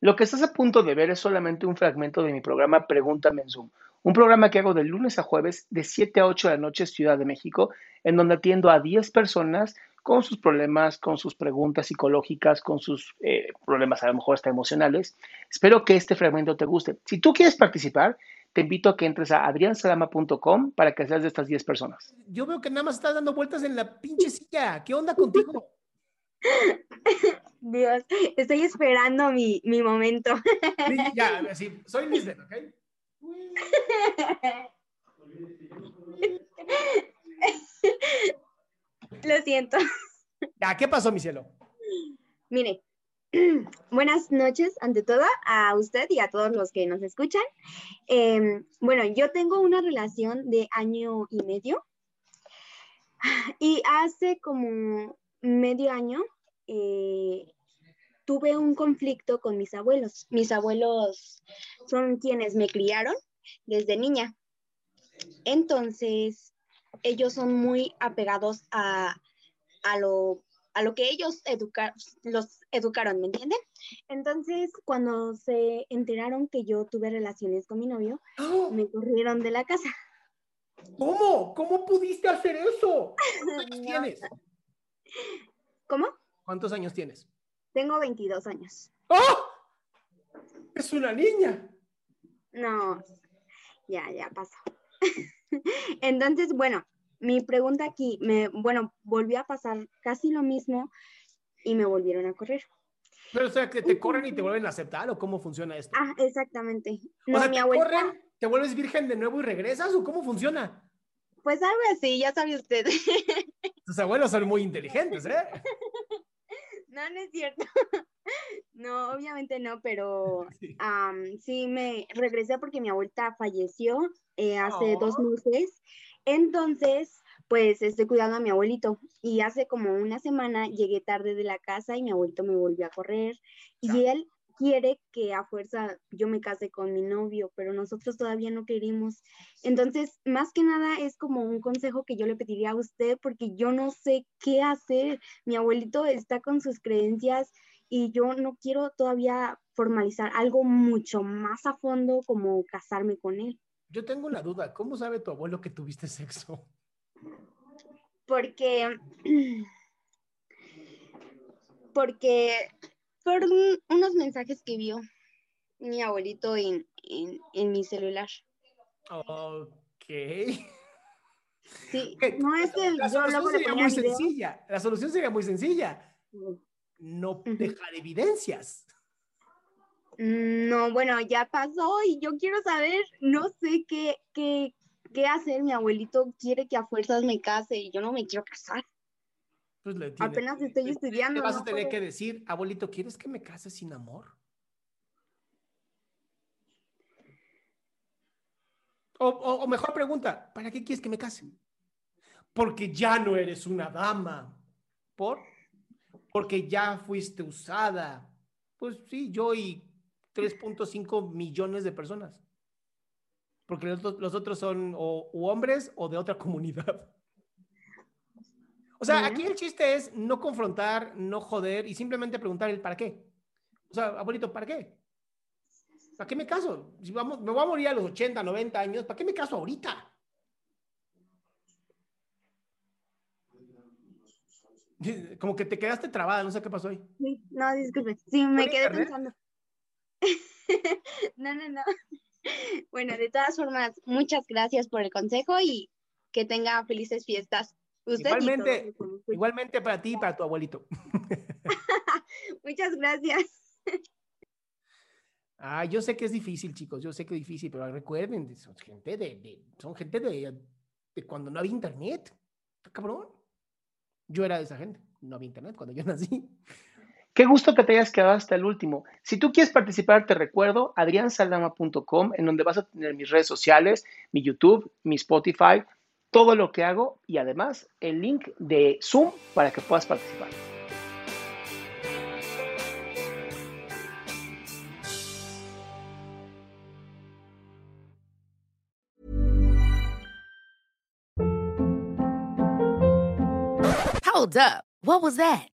Lo que estás a punto de ver es solamente un fragmento de mi programa Pregúntame en Zoom, un programa que hago de lunes a jueves de 7 a 8 de la noche Ciudad de México, en donde atiendo a 10 personas con sus problemas, con sus preguntas psicológicas, con sus eh, problemas a lo mejor hasta emocionales. Espero que este fragmento te guste. Si tú quieres participar, te invito a que entres a adriansalama.com para que seas de estas 10 personas. Yo veo que nada más estás dando vueltas en la pinche silla. ¿Qué onda contigo? Dios, estoy esperando mi, mi momento. Sí, ya, sí, soy Lisbeth, ¿ok? Lo siento. Ya, ¿qué pasó, mi cielo? Mire, buenas noches ante todo a usted y a todos los que nos escuchan. Em, bueno, yo tengo una relación de año y medio y hace como medio año eh, tuve un conflicto con mis abuelos. Mis abuelos son quienes me criaron desde niña. Entonces, ellos son muy apegados a, a lo, a lo que ellos los educaron, ¿me entienden? Entonces, cuando se enteraron que yo tuve relaciones con mi novio, ¡Oh! me corrieron de la casa. ¿Cómo? ¿Cómo pudiste hacer eso? ¿Cuántos años tienes? ¿Cómo? ¿Cuántos años tienes? Tengo 22 años. ¡Oh! Es una niña. No, ya, ya pasó. Entonces, bueno, mi pregunta aquí, me, bueno, volvió a pasar casi lo mismo y me volvieron a correr. Pero, o sea, que te corren y te vuelven a aceptar, ¿o cómo funciona esto? Ah, exactamente. o No, sea, mi ¿te abuelita, corren, te vuelves virgen de nuevo y regresas, o cómo funciona? Pues algo así, ya sabe usted. Tus abuelos son muy inteligentes, ¿eh? No, no es cierto. No, obviamente no, pero Sí. am, sí me regresé porque mi abuelita falleció eh, hace dos Oh. meses. Entonces, pues estoy cuidando a mi abuelito. Y hace como una semana llegué tarde de la casa y mi abuelito me volvió a correr. Y él quiere que a fuerza yo me case con mi novio, pero nosotros todavía no queremos. Entonces, más que nada es como un consejo que yo le pediría a usted porque yo no sé qué hacer. Mi abuelito está con sus creencias y yo no quiero todavía formalizar algo mucho más a fondo como casarme con él. Yo tengo una duda. ¿Cómo sabe tu abuelo que tuviste sexo? Porque, porque por un- unos mensajes que vio mi abuelito en, en, en mi celular. Ok. Sí, no es que La solución sería muy video. sencilla. La solución sería muy sencilla. No dejar evidencias. No, bueno, ya pasó y yo quiero saber, no sé qué, qué, qué hacer. Mi abuelito quiere que a fuerzas me case y yo no me quiero casar. Pues le Apenas estoy le- estudiando, Le vas a tener puedo. que decir, abuelito, ¿quieres que me case sin amor? O, o- o mejor pregunta, ¿para qué quieres que me case? Porque ya no eres una dama. ¿Por? Porque ya fuiste usada. Pues sí, yo y 3.5 millones de personas. Porque los, otros- los otros son o u hombres o de otra comunidad. O sea, aquí el chiste es no confrontar, no joder y simplemente preguntar el para qué. O sea, abuelito, ¿para qué? ¿Para qué me caso? Si vamos, me voy a morir a los 80, 90 años, ¿para qué me caso ahorita? Como que te quedaste trabada, no sé qué pasó ahí. No, disculpe. Sí, me ¿Por quedé internet? pensando. No, no, no. Bueno, de todas formas, muchas gracias por el consejo y que tenga felices fiestas. Usted Igualmente, igualmente para ti y para tu abuelito. Muchas gracias. Ah, yo sé que es difícil, chicos, yo sé que es difícil, pero recuerden, son gente de, de- son gente de, de cuando no había internet. Está cabrón. Yo era de esa gente, no había internet cuando yo nací. Qué gusto que te hayas quedado hasta el último. Si tú quieres participar, te recuerdo adriansaldama.com, en donde vas a tener mis redes sociales, mi YouTube, mi Spotify, todo lo que hago y además el link de Zoom para que puedas participar. Hold up. What was that?